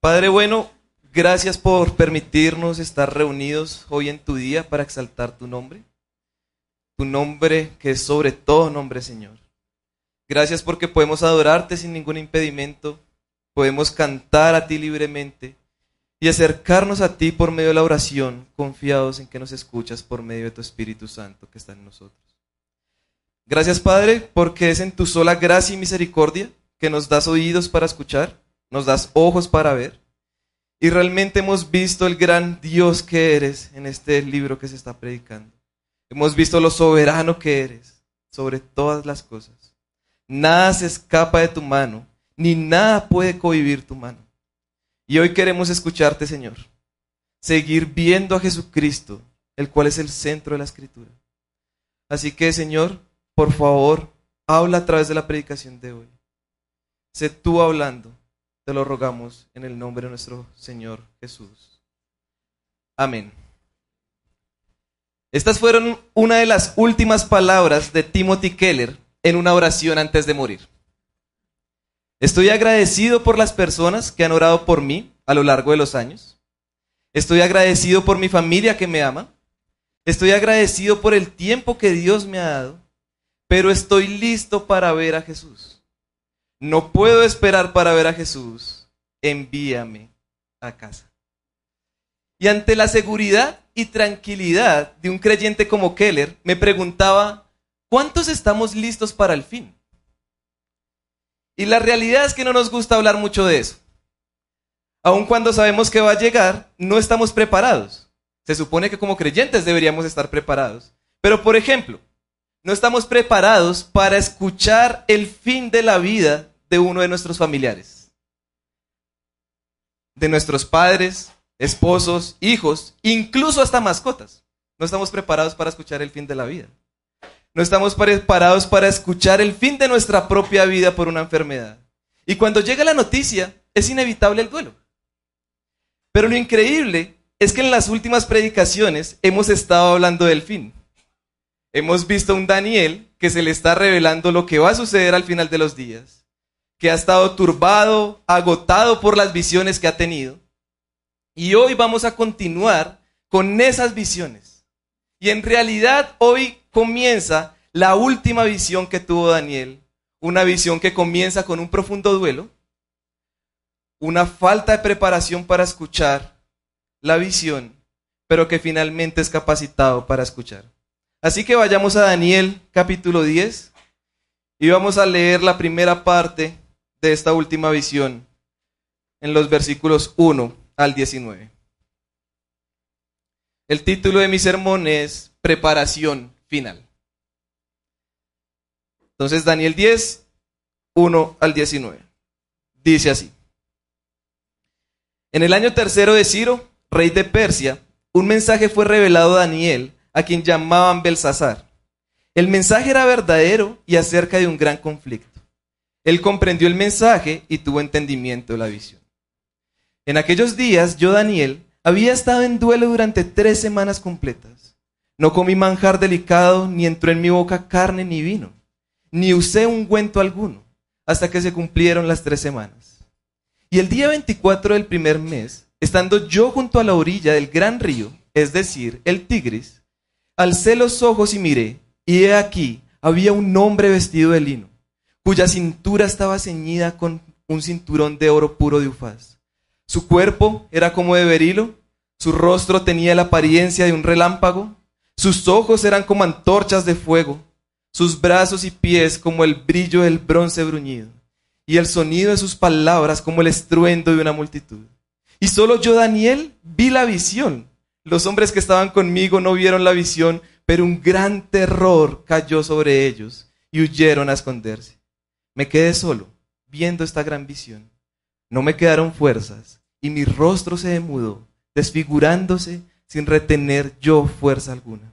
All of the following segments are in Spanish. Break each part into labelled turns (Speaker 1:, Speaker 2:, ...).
Speaker 1: Padre bueno, gracias por permitirnos estar reunidos hoy en tu día para exaltar tu nombre. Tu nombre que es sobre todo nombre, Señor. Gracias porque podemos adorarte sin ningún impedimento, podemos cantar a ti libremente y acercarnos a ti por medio de la oración, confiados en que nos escuchas por medio de tu Espíritu Santo que está en nosotros. Gracias, Padre, porque es en tu sola gracia y misericordia que nos das oídos para escuchar, nos das ojos para ver. Y realmente hemos visto el gran Dios que eres en este libro que se está predicando. Hemos visto lo soberano que eres sobre todas las cosas. Nada se escapa de tu mano, ni nada puede cohibir tu mano. Y hoy queremos escucharte, Señor. Seguir viendo a Jesucristo, el cual es el centro de la escritura. Así que, Señor, por favor, habla a través de la predicación de hoy. Sé tú hablando, te lo rogamos en el nombre de nuestro Señor Jesús. Amén. Estas fueron una de las últimas palabras de Timothy Keller en una oración antes de morir. Estoy agradecido por las personas que han orado por mí a lo largo de los años. Estoy agradecido por mi familia que me ama. Estoy agradecido por el tiempo que Dios me ha dado. Pero estoy listo para ver a Jesús. No puedo esperar para ver a Jesús. Envíame a casa. Y ante la seguridad y tranquilidad de un creyente como Keller, me preguntaba, ¿cuántos estamos listos para el fin? Y la realidad es que no nos gusta hablar mucho de eso. Aun cuando sabemos que va a llegar, no estamos preparados. Se supone que como creyentes deberíamos estar preparados. Pero por ejemplo, no estamos preparados para escuchar el fin de la vida de uno de nuestros familiares. De nuestros padres, esposos, hijos, incluso hasta mascotas. No estamos preparados para escuchar el fin de la vida. No estamos preparados para escuchar el fin de nuestra propia vida por una enfermedad. Y cuando llega la noticia, es inevitable el duelo. Pero lo increíble es que en las últimas predicaciones hemos estado hablando del fin. Hemos visto a un Daniel que se le está revelando lo que va a suceder al final de los días, que ha estado turbado, agotado por las visiones que ha tenido. Y hoy vamos a continuar con esas visiones. Y en realidad hoy comienza la última visión que tuvo Daniel, una visión que comienza con un profundo duelo, una falta de preparación para escuchar la visión, pero que finalmente es capacitado para escuchar. Así que vayamos a Daniel capítulo 10 y vamos a leer la primera parte de esta última visión en los versículos 1 al 19. El título de mi sermón es Preparación final. Entonces Daniel 10, 1 al 19. Dice así. En el año tercero de Ciro, rey de Persia, un mensaje fue revelado a Daniel, a quien llamaban Belsasar. El mensaje era verdadero y acerca de un gran conflicto. Él comprendió el mensaje y tuvo entendimiento de la visión. En aquellos días, yo, Daniel, había estado en duelo durante tres semanas completas. No comí manjar delicado, ni entró en mi boca carne ni vino, ni usé ungüento alguno, hasta que se cumplieron las tres semanas. Y el día 24 del primer mes, estando yo junto a la orilla del gran río, es decir, el Tigris, alcé los ojos y miré, y he aquí, había un hombre vestido de lino, cuya cintura estaba ceñida con un cinturón de oro puro de ufaz. Su cuerpo era como de berilo, su rostro tenía la apariencia de un relámpago, sus ojos eran como antorchas de fuego, sus brazos y pies como el brillo del bronce bruñido, y el sonido de sus palabras como el estruendo de una multitud. Y solo yo, Daniel, vi la visión. Los hombres que estaban conmigo no vieron la visión, pero un gran terror cayó sobre ellos y huyeron a esconderse. Me quedé solo, viendo esta gran visión. No me quedaron fuerzas, y mi rostro se demudó, desfigurándose sin retener yo fuerza alguna.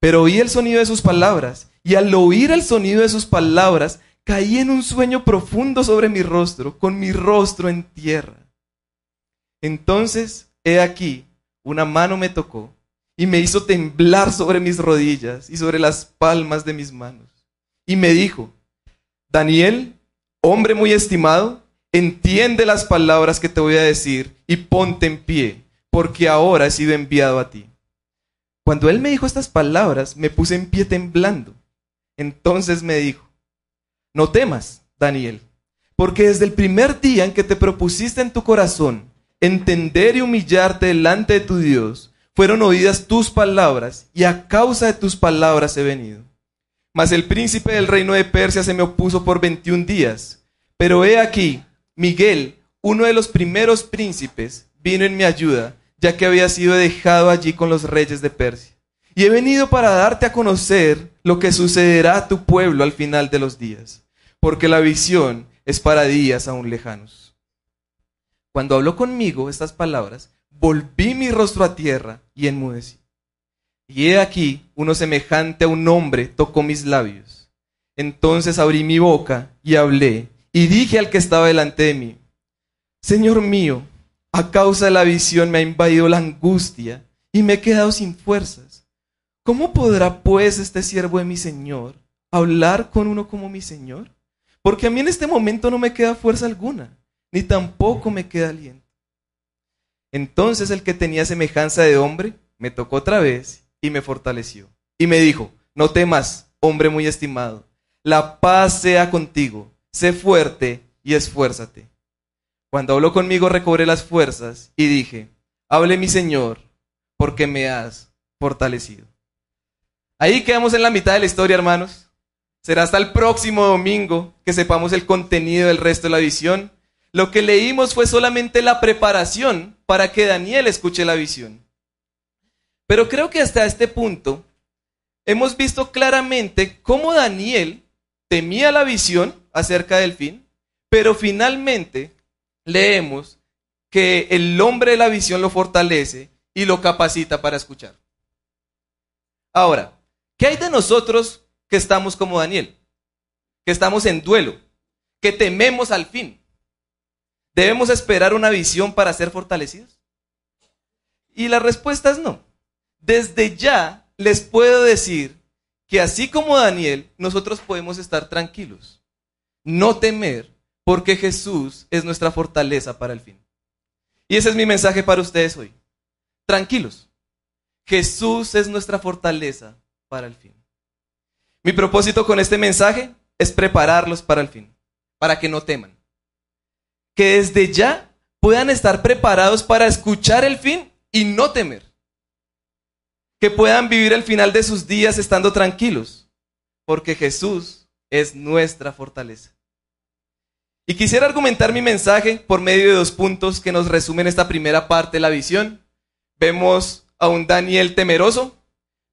Speaker 1: Pero oí el sonido de sus palabras, y al oír el sonido de sus palabras, caí en un sueño profundo sobre mi rostro, con mi rostro en tierra. Entonces, he aquí, una mano me tocó y me hizo temblar sobre mis rodillas y sobre las palmas de mis manos. Y me dijo, Daniel, hombre muy estimado, entiende las palabras que te voy a decir y ponte en pie, porque ahora he sido enviado a ti. Cuando él me dijo estas palabras, me puse en pie temblando. Entonces me dijo, no temas, Daniel, porque desde el primer día en que te propusiste en tu corazón entender y humillarte delante de tu Dios, fueron oídas tus palabras, y a causa de tus palabras he venido. Mas el príncipe del reino de Persia se me opuso por veintiún días. Pero he aquí, Miguel, uno de los primeros príncipes, vino en mi ayuda, ya que había sido dejado allí con los reyes de Persia. Y he venido para darte a conocer lo que sucederá a tu pueblo al final de los días, porque la visión es para días aún lejanos. Cuando habló conmigo estas palabras, volví mi rostro a tierra y enmudecí. Y he aquí, uno semejante a un hombre tocó mis labios. Entonces abrí mi boca y hablé, y dije al que estaba delante de mí, Señor mío, a causa de la visión me ha invadido la angustia y me he quedado sin fuerzas. ¿Cómo podrá pues este siervo de mi Señor hablar con uno como mi Señor? Porque a mí en este momento no me queda fuerza alguna, ni tampoco me queda aliento. Entonces el que tenía semejanza de hombre me tocó otra vez y me fortaleció. Y me dijo, no temas, hombre muy estimado, la paz sea contigo, sé fuerte y esfuérzate. Cuando habló conmigo recobré las fuerzas y dije, hable mi Señor, porque me has fortalecido. Ahí quedamos en la mitad de la historia, hermanos. Será hasta el próximo domingo que sepamos el contenido del resto de la visión. Lo que leímos fue solamente la preparación para que Daniel escuche la visión. Pero creo que hasta este punto hemos visto claramente cómo Daniel temía la visión acerca del fin, pero finalmente leemos que el hombre de la visión lo fortalece y lo capacita para escuchar. Ahora, ¿qué hay de nosotros que estamos como Daniel? Que estamos en duelo, que tememos al fin. ¿Debemos esperar una visión para ser fortalecidos? Y la respuesta es no. Desde ya les puedo decir que así como Daniel, nosotros podemos estar tranquilos, no temer, porque Jesús es nuestra fortaleza para el fin. Y ese es mi mensaje para ustedes hoy. Tranquilos, Jesús es nuestra fortaleza para el fin. Mi propósito con este mensaje es prepararlos para el fin, para que no teman que desde ya puedan estar preparados para escuchar el fin y no temer. Que puedan vivir el final de sus días estando tranquilos, porque Jesús es nuestra fortaleza. Y quisiera argumentar mi mensaje por medio de dos puntos que nos resumen esta primera parte de la visión. Vemos a un Daniel temeroso,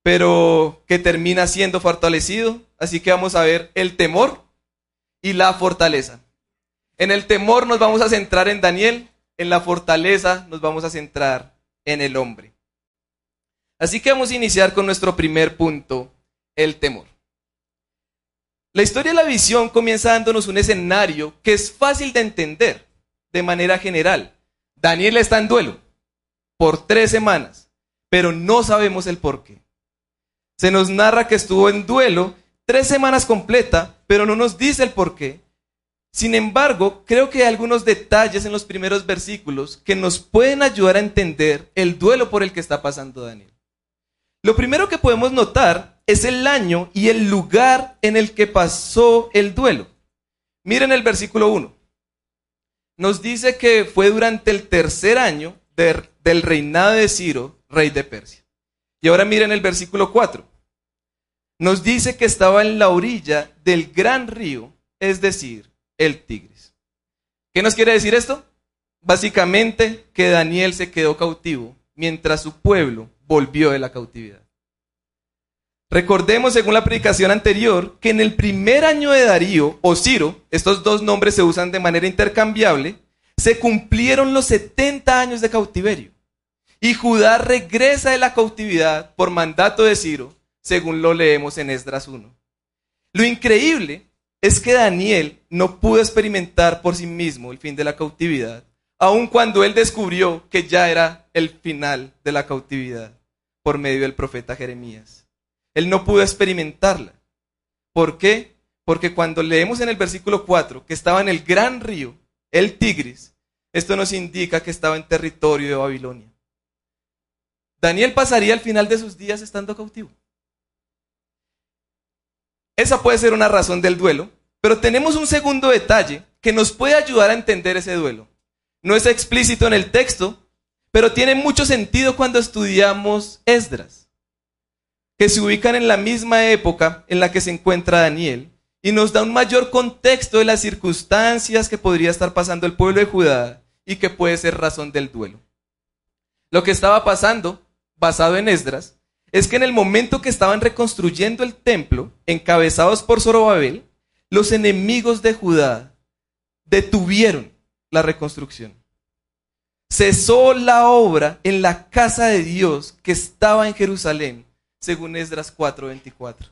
Speaker 1: pero que termina siendo fortalecido. Así que vamos a ver el temor y la fortaleza. En el temor nos vamos a centrar en Daniel, en la fortaleza nos vamos a centrar en el hombre. Así que vamos a iniciar con nuestro primer punto, el temor. La historia de la visión comienza dándonos un escenario que es fácil de entender de manera general. Daniel está en duelo por tres semanas, pero no sabemos el por qué. Se nos narra que estuvo en duelo tres semanas completa, pero no nos dice el por qué. Sin embargo, creo que hay algunos detalles en los primeros versículos que nos pueden ayudar a entender el duelo por el que está pasando Daniel. Lo primero que podemos notar es el año y el lugar en el que pasó el duelo. Miren el versículo 1. Nos dice que fue durante el tercer año del reinado de Ciro, rey de Persia. Y ahora miren el versículo 4. Nos dice que estaba en la orilla del gran río, es decir, el Tigris. ¿Qué nos quiere decir esto? Básicamente que Daniel se quedó cautivo mientras su pueblo volvió de la cautividad. Recordemos, según la predicación anterior, que en el primer año de Darío o Ciro, estos dos nombres se usan de manera intercambiable, se cumplieron los 70 años de cautiverio. Y Judá regresa de la cautividad por mandato de Ciro, según lo leemos en Esdras 1. Lo increíble es que Daniel no pudo experimentar por sí mismo el fin de la cautividad, aun cuando él descubrió que ya era el final de la cautividad por medio del profeta Jeremías. Él no pudo experimentarla. ¿Por qué? Porque cuando leemos en el versículo 4 que estaba en el gran río, el Tigris, esto nos indica que estaba en territorio de Babilonia. Daniel pasaría el final de sus días estando cautivo. Esa puede ser una razón del duelo, pero tenemos un segundo detalle que nos puede ayudar a entender ese duelo. No es explícito en el texto, pero tiene mucho sentido cuando estudiamos Esdras, que se ubican en la misma época en la que se encuentra Daniel y nos da un mayor contexto de las circunstancias que podría estar pasando el pueblo de Judá y que puede ser razón del duelo. Lo que estaba pasando, basado en Esdras, es que en el momento que estaban reconstruyendo el templo, encabezados por Zorobabel, los enemigos de Judá detuvieron la reconstrucción. Cesó la obra en la casa de Dios que estaba en Jerusalén, según Esdras 4:24.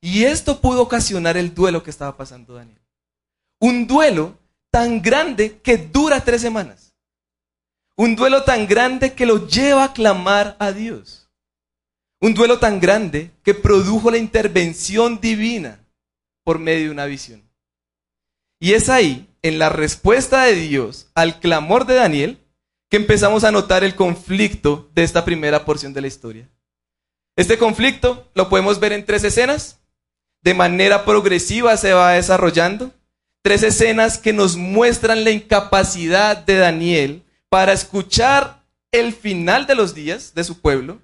Speaker 1: Y esto pudo ocasionar el duelo que estaba pasando Daniel. Un duelo tan grande que dura tres semanas. Un duelo tan grande que lo lleva a clamar a Dios. Un duelo tan grande que produjo la intervención divina por medio de una visión. Y es ahí, en la respuesta de Dios al clamor de Daniel, que empezamos a notar el conflicto de esta primera porción de la historia. Este conflicto lo podemos ver en tres escenas. De manera progresiva se va desarrollando. Tres escenas que nos muestran la incapacidad de Daniel para escuchar el final de los días de su pueblo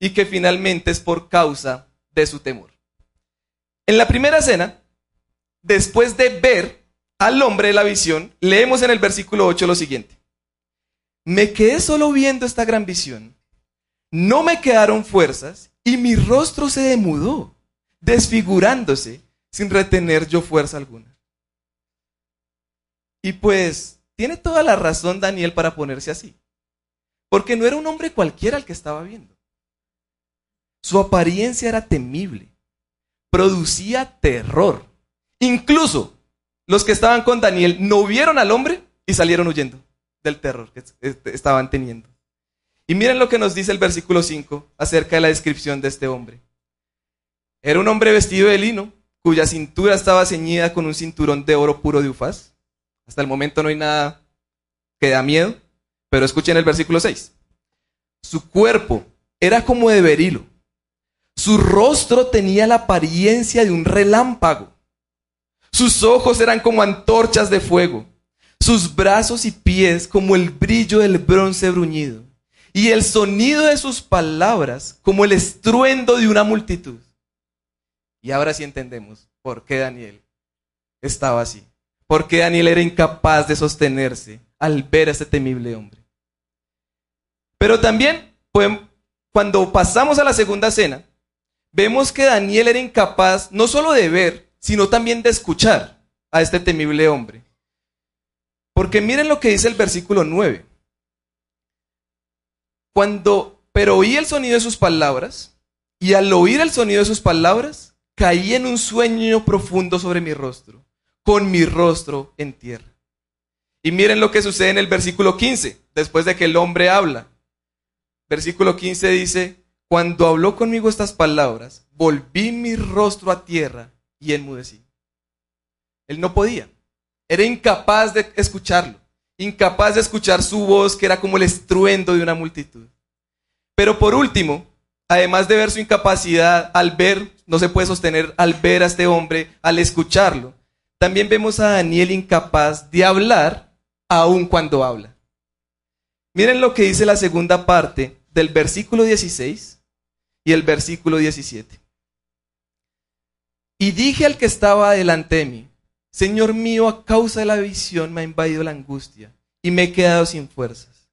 Speaker 1: y que finalmente es por causa de su temor. En la primera escena, después de ver al hombre de la visión, leemos en el versículo 8 lo siguiente. Me quedé solo viendo esta gran visión. No me quedaron fuerzas y mi rostro se demudó, desfigurándose sin retener yo fuerza alguna. Y pues tiene toda la razón Daniel para ponerse así, porque no era un hombre cualquiera el que estaba viendo. Su apariencia era temible producía terror. Incluso los que estaban con Daniel no vieron al hombre y salieron huyendo del terror que estaban teniendo. Y miren lo que nos dice el versículo 5 acerca de la descripción de este hombre. Era un hombre vestido de lino, cuya cintura estaba ceñida con un cinturón de oro puro de ufaz. Hasta el momento no hay nada que da miedo, pero escuchen el versículo 6. Su cuerpo era como de berilo su rostro tenía la apariencia de un relámpago. Sus ojos eran como antorchas de fuego. Sus brazos y pies como el brillo del bronce bruñido. Y el sonido de sus palabras como el estruendo de una multitud. Y ahora sí entendemos por qué Daniel estaba así. Por qué Daniel era incapaz de sostenerse al ver a este temible hombre. Pero también, cuando pasamos a la segunda cena, vemos que Daniel era incapaz no solo de ver, sino también de escuchar a este temible hombre. Porque miren lo que dice el versículo 9. Cuando, pero oí el sonido de sus palabras, y al oír el sonido de sus palabras, caí en un sueño profundo sobre mi rostro, con mi rostro en tierra. Y miren lo que sucede en el versículo 15, después de que el hombre habla. Versículo 15 dice, cuando habló conmigo estas palabras, volví mi rostro a tierra y enmudecí. Él no podía. Era incapaz de escucharlo. Incapaz de escuchar su voz, que era como el estruendo de una multitud. Pero por último, además de ver su incapacidad al ver, no se puede sostener al ver a este hombre, al escucharlo, también vemos a Daniel incapaz de hablar aun cuando habla. Miren lo que dice la segunda parte del versículo 16 y el versículo 17. Y dije al que estaba delante de mí, Señor mío, a causa de la visión me ha invadido la angustia y me he quedado sin fuerzas.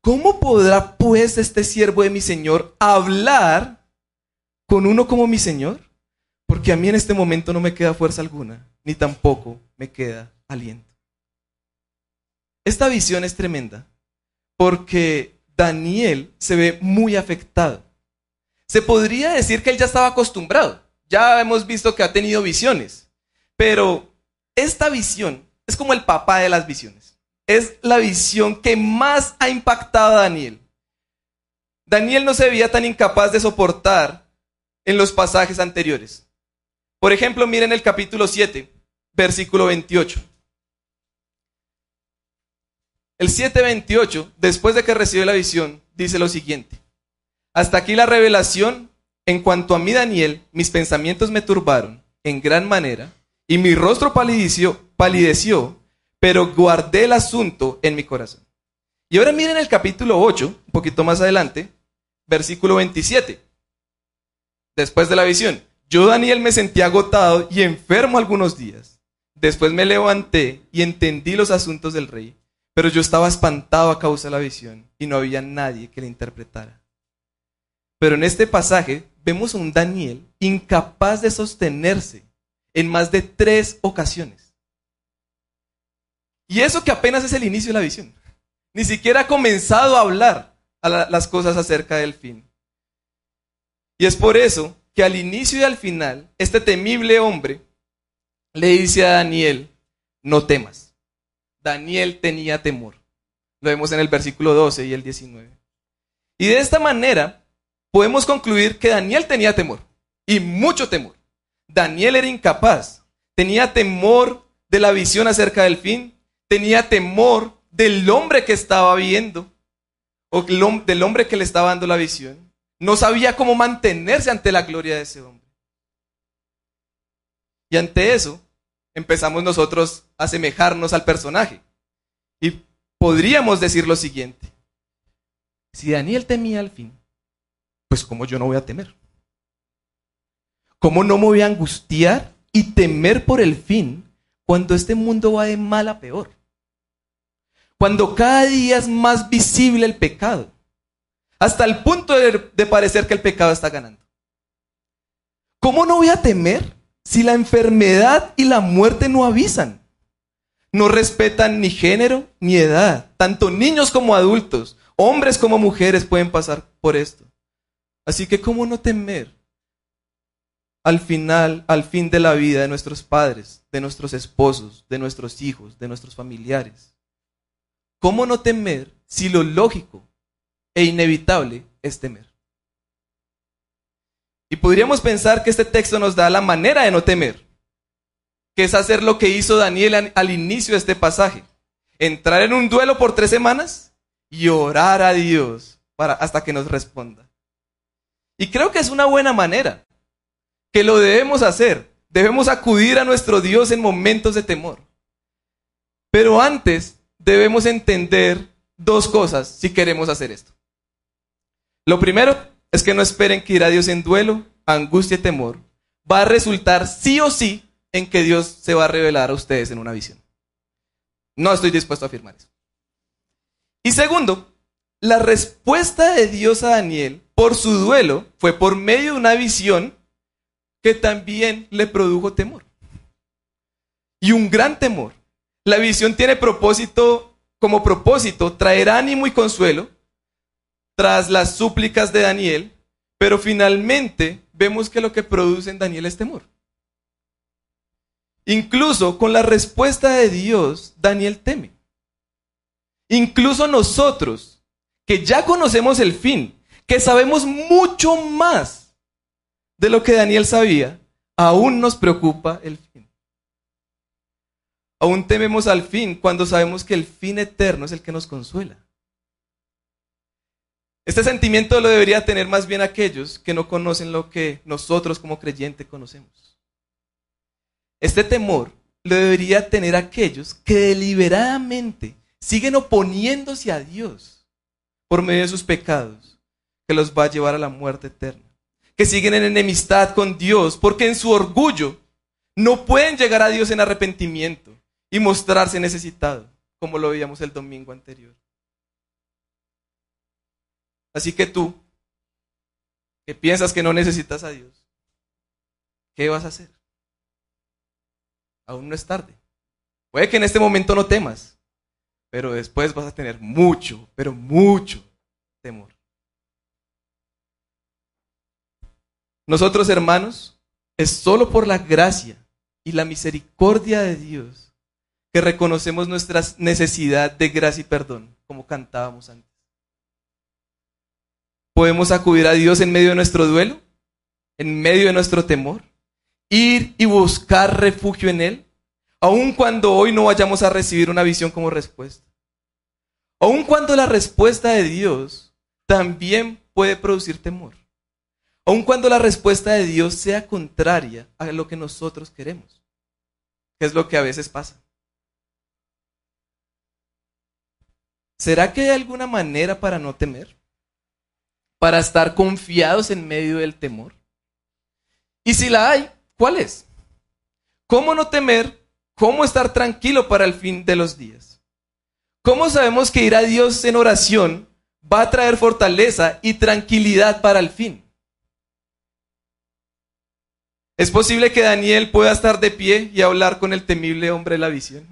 Speaker 1: ¿Cómo podrá pues este siervo de mi Señor hablar con uno como mi Señor? Porque a mí en este momento no me queda fuerza alguna, ni tampoco me queda aliento. Esta visión es tremenda, porque Daniel se ve muy afectado se podría decir que él ya estaba acostumbrado. Ya hemos visto que ha tenido visiones. Pero esta visión es como el papá de las visiones. Es la visión que más ha impactado a Daniel. Daniel no se veía tan incapaz de soportar en los pasajes anteriores. Por ejemplo, miren el capítulo 7, versículo 28. el 7.28, después de que recibió la visión, dice lo siguiente. Hasta aquí la revelación. En cuanto a mí, Daniel, mis pensamientos me turbaron en gran manera y mi rostro palideció, palideció, pero guardé el asunto en mi corazón. Y ahora miren el capítulo 8, un poquito más adelante, versículo 27. Después de la visión, yo Daniel me sentí agotado y enfermo algunos días. Después me levanté y entendí los asuntos del rey, pero yo estaba espantado a causa de la visión y no había nadie que le interpretara. Pero en este pasaje vemos a un Daniel incapaz de sostenerse en más de tres ocasiones. Y eso que apenas es el inicio de la visión. Ni siquiera ha comenzado a hablar a las cosas acerca del fin. Y es por eso que al inicio y al final, este temible hombre le dice a Daniel, no temas. Daniel tenía temor. Lo vemos en el versículo 12 y el 19. Y de esta manera, podemos concluir que Daniel tenía temor, y mucho temor. Daniel era incapaz, tenía temor de la visión acerca del fin, tenía temor del hombre que estaba viendo, o del hombre que le estaba dando la visión. No sabía cómo mantenerse ante la gloria de ese hombre. Y ante eso, empezamos nosotros a asemejarnos al personaje. Y podríamos decir lo siguiente. Si Daniel temía al fin, pues ¿cómo yo no voy a temer? ¿Cómo no me voy a angustiar y temer por el fin cuando este mundo va de mal a peor? Cuando cada día es más visible el pecado, hasta el punto de, parecer que el pecado está ganando. ¿Cómo no voy a temer si la enfermedad y la muerte no avisan? No respetan ni género ni edad. Tanto niños como adultos, hombres como mujeres pueden pasar por esto. Así que, ¿cómo no temer al final, al fin de la vida de nuestros padres, de nuestros esposos, de nuestros hijos, de nuestros familiares? ¿Cómo no temer si lo lógico e inevitable es temer? Y podríamos pensar que este texto nos da la manera de no temer, que es hacer lo que hizo Daniel al inicio de este pasaje, entrar en un duelo por tres semanas y orar a Dios para, hasta que nos responda. Y creo que es una buena manera, que lo debemos hacer. Debemos acudir a nuestro Dios en momentos de temor. Pero antes debemos entender dos cosas si queremos hacer esto. Lo primero es que no esperen que ir a Dios en duelo, angustia y temor va a resultar sí o sí en que Dios se va a revelar a ustedes en una visión. No estoy dispuesto a afirmar eso. Y segundo, la respuesta de Dios a Daniel por su duelo fue por medio de una visión que también le produjo temor. Y un gran temor. La visión tiene propósito, como propósito, traer ánimo y consuelo tras las súplicas de Daniel, pero finalmente vemos que lo que produce en Daniel es temor. Incluso con la respuesta de Dios, Daniel teme. Incluso nosotros, que ya conocemos el fin, que sabemos mucho más de lo que Daniel sabía, aún nos preocupa el fin. Aún tememos al fin cuando sabemos que el fin eterno es el que nos consuela. Este sentimiento lo debería tener más bien aquellos que no conocen lo que nosotros como creyentes conocemos. Este temor lo debería tener aquellos que deliberadamente siguen oponiéndose a Dios por medio de sus pecados que los va a llevar a la muerte eterna. Que siguen en enemistad con Dios porque en su orgullo no pueden llegar a Dios en arrepentimiento y mostrarse necesitado, como lo veíamos el domingo anterior. Así que tú, que piensas que no necesitas a Dios, ¿qué vas a hacer? Aún no es tarde. Puede que en este momento no temas, pero después vas a tener mucho, pero mucho temor. Nosotros, hermanos, es solo por la gracia y la misericordia de Dios que reconocemos nuestra necesidad de gracia y perdón, como cantábamos antes. Podemos acudir a Dios en medio de nuestro duelo, en medio de nuestro temor, ir y buscar refugio en Él, aun cuando hoy no vayamos a recibir una visión como respuesta. aun cuando la respuesta de Dios también puede producir temor, aun cuando la respuesta de Dios sea contraria a lo que nosotros queremos, que es lo que a veces pasa. ¿Será que hay alguna manera para no temer? ¿Para estar confiados en medio del temor? Y si la hay, ¿cuál es? ¿Cómo no temer? ¿Cómo estar tranquilo para el fin de los días? ¿Cómo sabemos que ir a Dios en oración va a traer fortaleza y tranquilidad para el fin? ¿Es posible que Daniel pueda estar de pie y hablar con el temible hombre de la visión?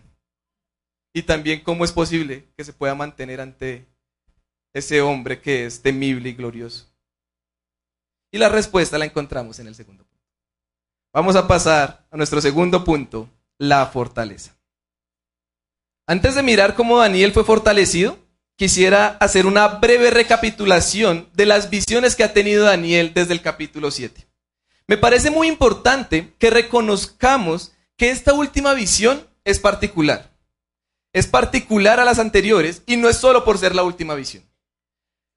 Speaker 1: Y también cómo es posible que se pueda mantener ante ese hombre que es temible y glorioso. Y la respuesta la encontramos en el segundo punto. Vamos a pasar a nuestro segundo punto, la fortaleza. Antes de mirar cómo Daniel fue fortalecido, quisiera hacer una breve recapitulación de las visiones que ha tenido Daniel desde el capítulo 7. Me parece muy importante que reconozcamos que esta última visión es particular. Es particular a las anteriores y no es solo por ser la última visión.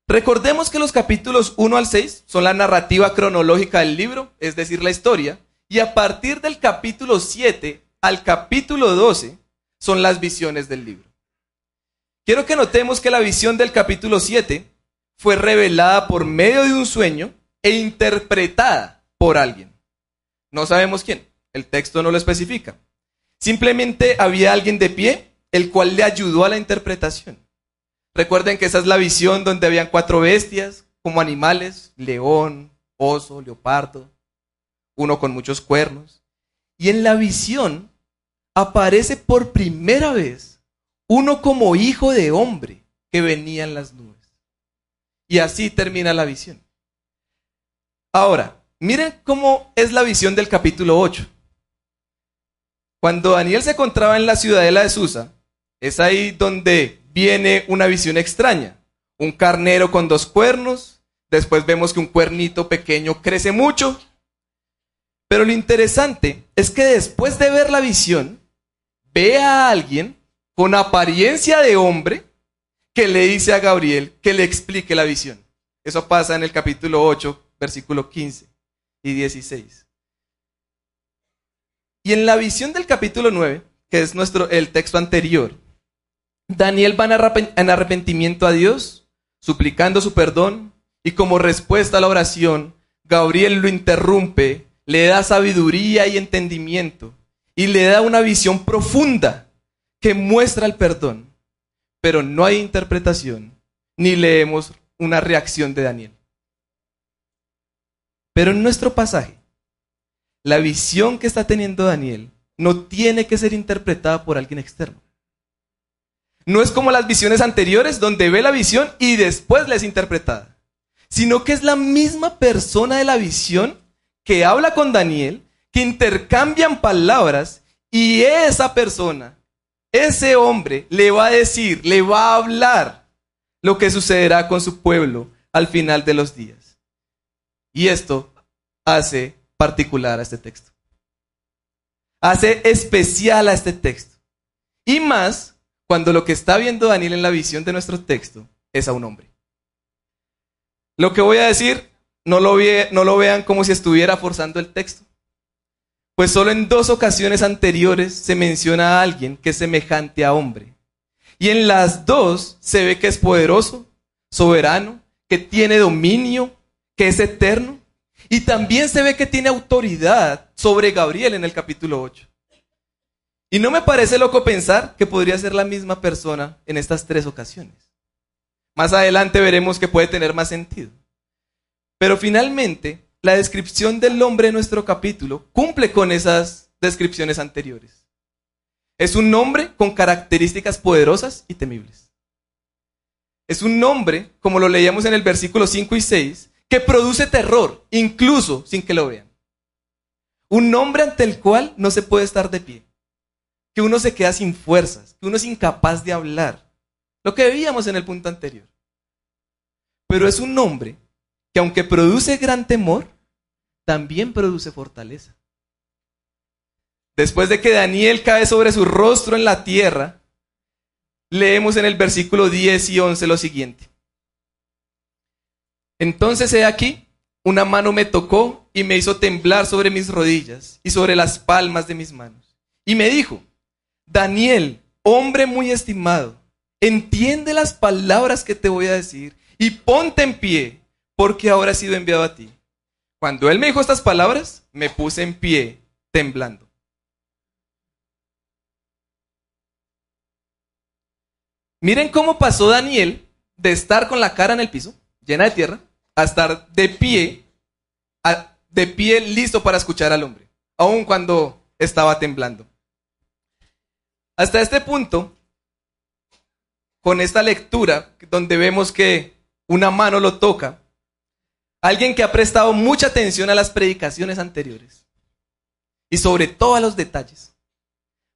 Speaker 1: Recordemos que los capítulos 1 al 6 son la narrativa cronológica del libro, es decir, la historia, y a partir del capítulo 7 al capítulo 12 son las visiones del libro. Quiero que notemos que la visión del capítulo 7 fue revelada por medio de un sueño e interpretada por alguien. No sabemos quién, el texto no lo especifica. Simplemente había alguien de pie, el cual le ayudó a la interpretación. Recuerden que esa es la visión donde habían cuatro bestias como animales, león, oso, leopardo, uno con muchos cuernos. Y en la visión aparece por primera vez uno como hijo de hombre que venía en las nubes. Y así termina la visión. Ahora, miren cómo es la visión del capítulo 8. Cuando Daniel se encontraba en la ciudadela de Susa, es ahí donde viene una visión extraña. Un carnero con dos cuernos, después vemos que un cuernito pequeño crece mucho. Pero lo interesante es que después de ver la visión, ve a alguien con apariencia de hombre que le dice a Gabriel que le explique la visión. Eso pasa en el capítulo 8, versículo 15 y 16. Y en la visión del capítulo 9, que es nuestro el texto anterior, Daniel va en arrepentimiento a Dios, suplicando su perdón, y como respuesta a la oración, Gabriel lo interrumpe, le da sabiduría y entendimiento, y le da una visión profunda que muestra el perdón. Pero no hay interpretación, ni leemos una reacción de Daniel. Pero en nuestro pasaje, la visión que está teniendo Daniel no tiene que ser interpretada por alguien externo. No es como las visiones anteriores donde ve la visión y después la es interpretada, sino que es la misma persona de la visión que habla con Daniel, que intercambian palabras y esa persona, ese hombre, le va a decir, le va a hablar lo que sucederá con su pueblo al final de los días. Y esto hace particular a este texto. Hace especial a este texto. Y más cuando lo que está viendo Daniel en la visión de nuestro texto es a un hombre. Lo que voy a decir, no lo, vean como si estuviera forzando el texto. Pues solo en dos ocasiones anteriores se menciona a alguien que es semejante a hombre. Y en las dos se ve que es poderoso, soberano, que tiene dominio, que es eterno. Y también se ve que tiene autoridad sobre Gabriel en el capítulo 8. Y no me parece loco pensar que podría ser la misma persona en estas tres ocasiones. Más adelante veremos que puede tener más sentido. Pero finalmente, la descripción del hombre en nuestro capítulo cumple con esas descripciones anteriores. Es un hombre con características poderosas y temibles. Es un hombre, como lo leíamos en el versículo 5 y 6, que produce terror, incluso sin que lo vean. Un hombre ante el cual no se puede estar de pie que uno se queda sin fuerzas, que uno es incapaz de hablar. Lo que veíamos en el punto anterior. Pero es un nombre que aunque produce gran temor, también produce fortaleza. Después de que Daniel cae sobre su rostro en la tierra, leemos en el versículo 10 y 11 lo siguiente. Entonces he aquí, una mano me tocó y me hizo temblar sobre mis rodillas y sobre las palmas de mis manos. Y me dijo, Daniel, hombre muy estimado, entiende las palabras que te voy a decir y ponte en pie, porque ahora he sido enviado a ti. Cuando él me dijo estas palabras, me puse en pie, temblando. Miren cómo pasó Daniel de estar con la cara en el piso, llena de tierra, a estar de pie, de pie listo para escuchar al hombre, aun cuando estaba temblando. Hasta este punto, con esta lectura, donde vemos que una mano lo toca, alguien que ha prestado mucha atención a las predicaciones anteriores y sobre todo a los detalles,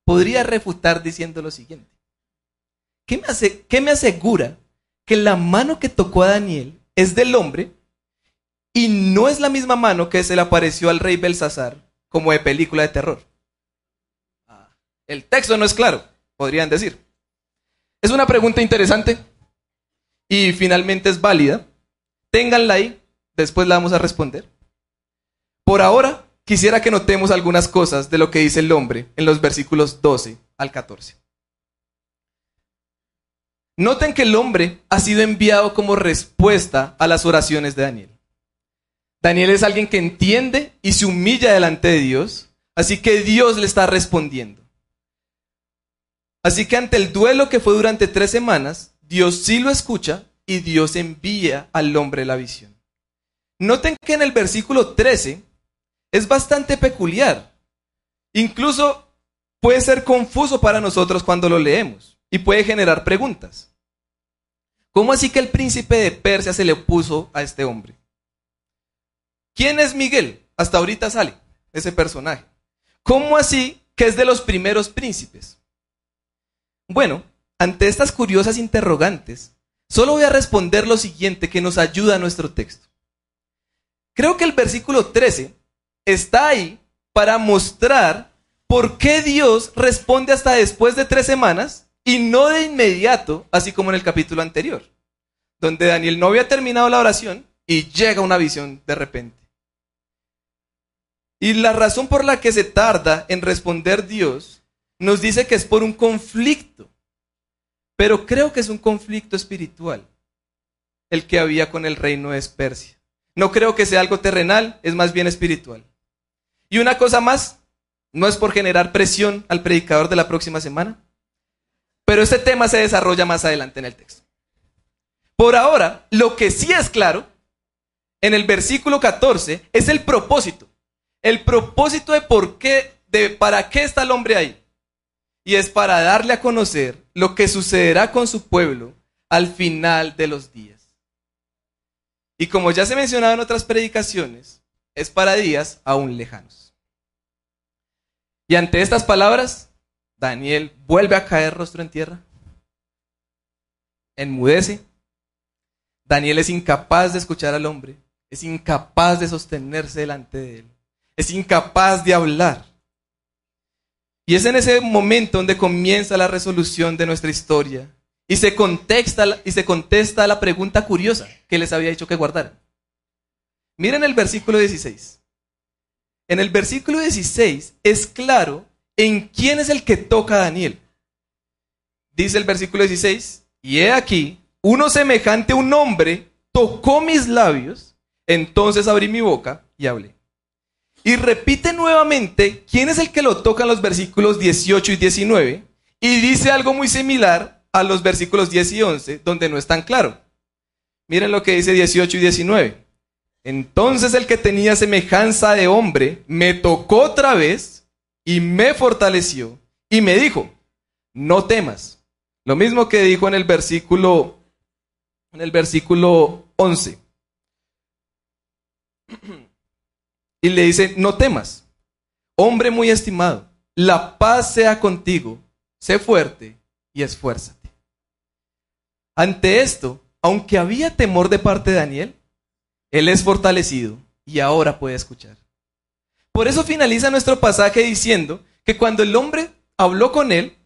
Speaker 1: podría refutar diciendo lo siguiente. ¿Qué ¿Qué me asegura que la mano que tocó a Daniel es del hombre y no es la misma mano que se le apareció al rey Belsasar como de película de terror? Ah, el texto no es claro, podrían decir. Es una pregunta interesante y finalmente es válida. Ténganla ahí, después la vamos a responder. Por ahora, quisiera que notemos algunas cosas de lo que dice el hombre en los versículos 12 al 14. Noten que el hombre ha sido enviado como respuesta a las oraciones de Daniel. Daniel es alguien que entiende y se humilla delante de Dios, así que Dios le está respondiendo. Así que ante el duelo que fue durante tres semanas, Dios sí lo escucha y Dios envía al hombre la visión. Noten que en el versículo 13 es bastante peculiar. Incluso puede ser confuso para nosotros cuando lo leemos y puede generar preguntas. ¿Cómo así que el príncipe de Persia se le opuso a este hombre? ¿Quién es Miguel? Hasta ahorita sale ese personaje. ¿Cómo así que es de los primeros príncipes? Bueno, ante estas curiosas interrogantes, solo voy a responder lo siguiente que nos ayuda a nuestro texto. Creo que el versículo 13 está ahí para mostrar por qué Dios responde hasta después de tres semanas y no de inmediato, así como en el capítulo anterior, donde Daniel no había terminado la oración y llega una visión de repente. Y la razón por la que se tarda en responder Dios nos dice que es por un conflicto, pero creo que es un conflicto espiritual, el que había con el reino de Persia. No creo que sea algo terrenal, es más bien espiritual. Y una cosa más, no es por generar presión al predicador de la próxima semana, pero este tema se desarrolla más adelante en el texto. Por ahora, lo que sí es claro en el versículo 14 es el propósito. El propósito de por qué, de para qué está el hombre ahí. Y es para darle a conocer lo que sucederá con su pueblo al final de los días. Y como ya se mencionado en otras predicaciones, es para días aún lejanos. Y ante estas palabras, Daniel vuelve a caer rostro en tierra. Enmudece. Daniel es incapaz de escuchar al hombre. Es incapaz de sostenerse delante de él. Es incapaz de hablar. Y es en ese momento donde comienza la resolución de nuestra historia. Y se, contesta, y se contesta la pregunta curiosa que les había dicho que guardaran. Miren el versículo 16. En el versículo 16 es claro ¿en quién es el que toca Daniel? Dice el versículo 16, y he aquí, uno semejante a un hombre tocó mis labios, entonces abrí mi boca y hablé. Y repite nuevamente quién es el que lo toca en los versículos 18 y 19, y dice algo muy similar a los versículos 10 y 11, donde no es tan claro. Miren lo que dice 18 y 19. Entonces el que tenía semejanza de hombre me tocó otra vez y me fortaleció y me dijo, no temas. Lo mismo que dijo en el versículo en el versículo 11. Y le dice, no temas, hombre muy estimado, la paz sea contigo, sé fuerte y esfuérzate. Ante esto, aunque había temor de parte de Daniel, él es fortalecido y ahora puede escuchar. Por eso finaliza nuestro pasaje diciendo que cuando el hombre habló con él,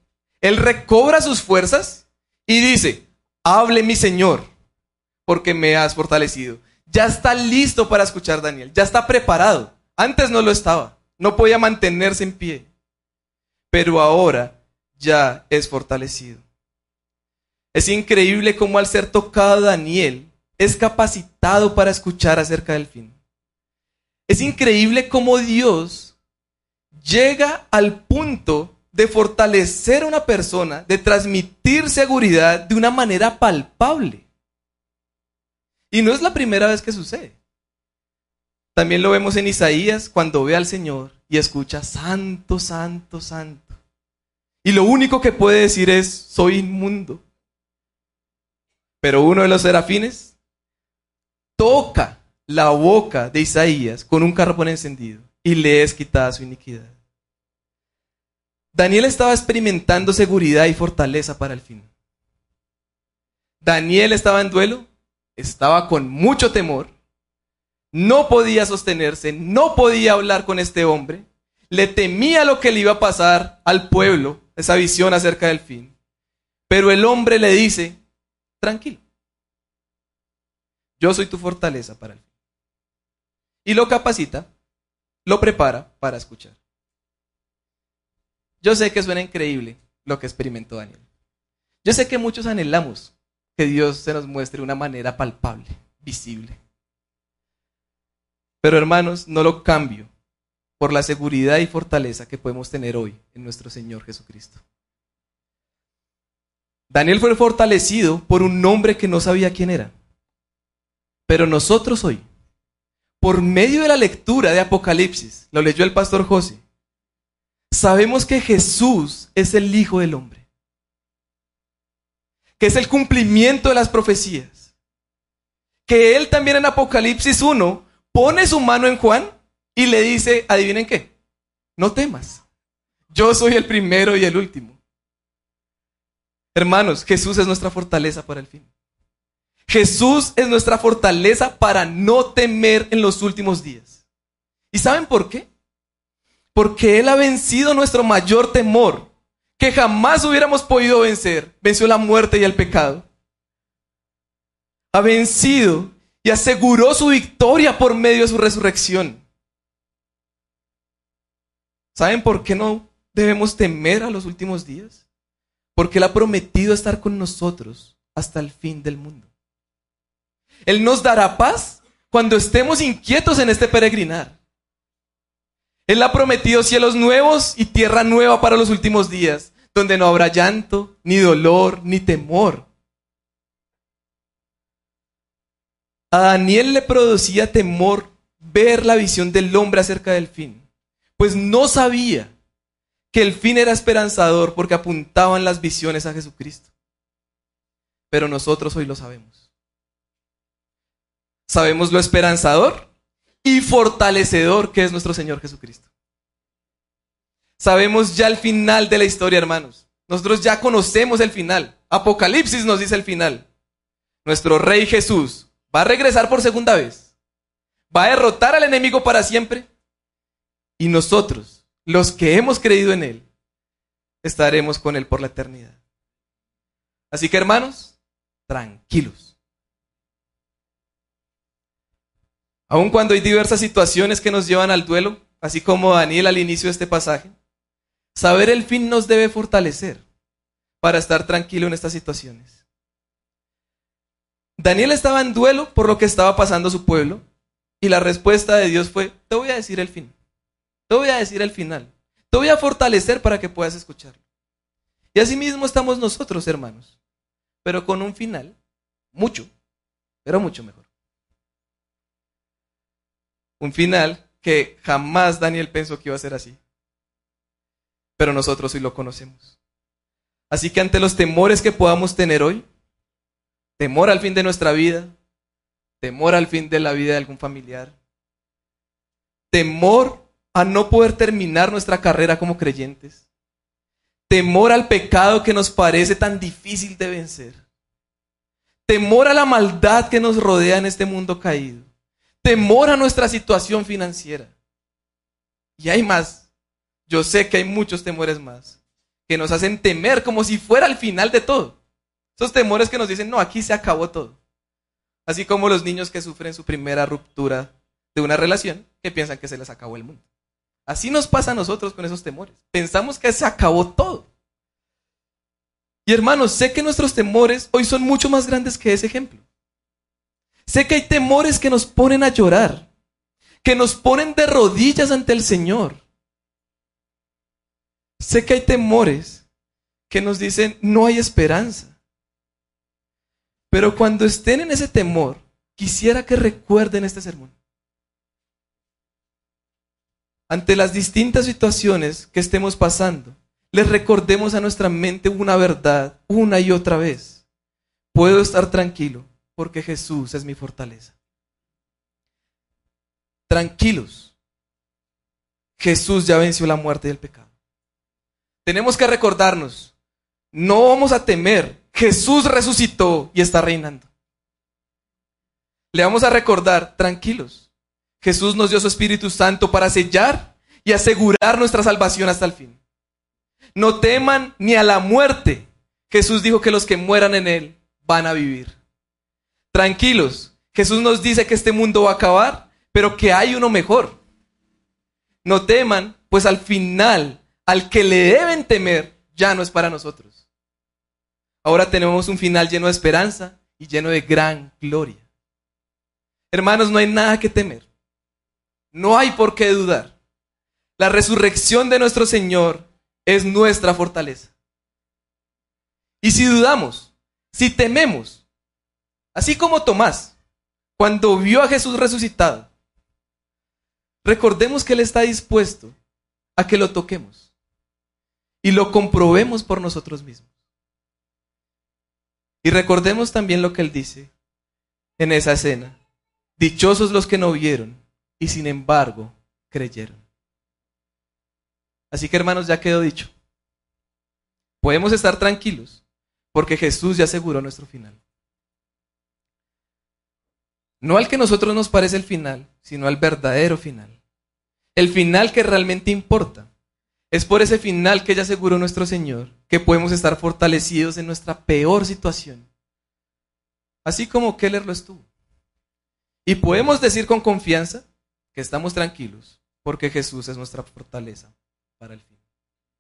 Speaker 1: él recobra sus fuerzas Y dice, hable mi Señor, porque me has fortalecido. Ya está listo para escuchar Daniel, ya está preparado. Antes no lo estaba, no podía mantenerse en pie, pero ahora ya es fortalecido. Es increíble cómo al ser tocado Daniel es capacitado para escuchar acerca del fin. Es increíble cómo Dios llega al punto de fortalecer a una persona, de transmitir seguridad de una manera palpable. Y no es la primera vez que sucede. También lo vemos en Isaías cuando ve al Señor y escucha, santo, santo, santo. Y lo único que puede decir es, soy inmundo. Pero uno de los serafines toca la boca de Isaías con un carbón encendido y le es quitada su iniquidad. Daniel estaba experimentando seguridad y fortaleza para el fin. Daniel estaba en duelo, estaba con mucho temor, no podía sostenerse, no podía hablar con este hombre, le temía lo que le iba a pasar al pueblo, esa visión acerca del fin. Pero el hombre le dice, tranquilo, yo soy tu fortaleza para el fin. Y lo capacita, lo prepara para escuchar. Yo sé que suena increíble lo que experimentó Daniel. Yo sé que muchos anhelamos que Dios se nos muestre de una manera palpable, visible. Pero hermanos, no lo cambio por la seguridad y fortaleza que podemos tener hoy en nuestro Señor Jesucristo. Daniel fue fortalecido por un hombre que no sabía quién era. Pero nosotros hoy, por medio de la lectura de Apocalipsis, lo leyó el pastor José, sabemos que Jesús es el Hijo del Hombre que es el cumplimiento de las profecías. Que él también en Apocalipsis 1 pone su mano en Juan y le dice, adivinen qué, no temas, yo soy el primero y el último. Hermanos, Jesús es nuestra fortaleza para el fin. Jesús es nuestra fortaleza para no temer en los últimos días. ¿Y saben por qué? Porque Él ha vencido nuestro mayor temor, que jamás hubiéramos podido vencer, venció la muerte y el pecado. Ha vencido y aseguró su victoria por medio de su resurrección. ¿Saben por qué no debemos temer a los últimos días? Porque Él ha prometido estar con nosotros hasta el fin del mundo. Él nos dará paz cuando estemos inquietos en este peregrinar. Él ha prometido cielos nuevos y tierra nueva para los últimos días, donde no habrá llanto, ni dolor, ni temor. A Daniel le producía temor ver la visión del hombre acerca del fin, pues no sabía que el fin era esperanzador porque apuntaban las visiones a Jesucristo. Pero nosotros hoy lo sabemos. Sabemos lo esperanzador y fortalecedor que es nuestro Señor Jesucristo. Sabemos ya el final de la historia, hermanos. Nosotros ya conocemos el final. Apocalipsis nos dice el final. Nuestro Rey Jesús va a regresar por segunda vez. Va a derrotar al enemigo para siempre. Y nosotros, los que hemos creído en Él, estaremos con Él por la eternidad. Así que hermanos, tranquilos. Aun cuando hay diversas situaciones que nos llevan al duelo, así como Daniel al inicio de este pasaje, saber el fin nos debe fortalecer para estar tranquilo en estas situaciones. Daniel estaba en duelo por lo que estaba pasando a su pueblo y la respuesta de Dios fue, te voy a decir el fin, te voy a decir el final, te voy a fortalecer para que puedas escucharlo. Y así mismo estamos nosotros, hermanos, pero con un final mucho, pero mucho mejor. Un final que jamás Daniel pensó que iba a ser así. Pero nosotros sí lo conocemos. Así que ante los temores que podamos tener hoy, temor al fin de nuestra vida, temor al fin de la vida de algún familiar, temor a no poder terminar nuestra carrera como creyentes, temor al pecado que nos parece tan difícil de vencer, temor a la maldad que nos rodea en este mundo caído, temor a nuestra situación financiera. Y hay más. Yo sé que hay muchos temores más que nos hacen temer como si fuera el final de todo. Esos temores que nos dicen, no, aquí se acabó todo. Así como los niños que sufren su primera ruptura de una relación, que piensan que se les acabó el mundo. Así nos pasa a nosotros con esos temores. Pensamos que se acabó todo. Y hermanos, sé que nuestros temores hoy son mucho más grandes que ese ejemplo. Sé que hay temores que nos ponen a llorar, que nos ponen de rodillas ante el Señor. Sé que hay temores que nos dicen, no hay esperanza. Pero cuando estén en ese temor, quisiera que recuerden este sermón. Ante las distintas situaciones que estemos pasando, les recordemos a nuestra mente una verdad una y otra vez. Puedo estar tranquilo porque Jesús es mi fortaleza. Tranquilos. Jesús ya venció la muerte y el pecado. Tenemos que recordarnos, no vamos a temer. Jesús resucitó y está reinando. Le vamos a recordar, tranquilos. Jesús nos dio su Espíritu Santo para sellar y asegurar nuestra salvación hasta el fin. No teman ni a la muerte. Jesús dijo que los que mueran en Él van a vivir. Tranquilos, Jesús nos dice que este mundo va a acabar, pero que hay uno mejor. No teman, pues al final, al que le deben temer, ya no es para nosotros. Ahora tenemos un final lleno de esperanza y lleno de gran gloria. Hermanos, no hay nada que temer. No hay por qué dudar. La resurrección de nuestro Señor es nuestra fortaleza. Y si dudamos, si tememos, así como Tomás, cuando vio a Jesús resucitado, recordemos que Él está dispuesto a que lo toquemos y lo comprobemos por nosotros mismos. Y recordemos también lo que Él dice en esa escena. Dichosos los que no vieron y sin embargo creyeron. Así que hermanos, ya quedó dicho. Podemos estar tranquilos porque Jesús ya aseguró nuestro final. No al que nosotros nos parece el final, sino al verdadero final. El final que realmente importa. Es por ese final que ya aseguró nuestro Señor que podemos estar fortalecidos en nuestra peor situación. Así como Keller lo estuvo. Y podemos decir con confianza que estamos tranquilos porque Jesús es nuestra fortaleza para el fin.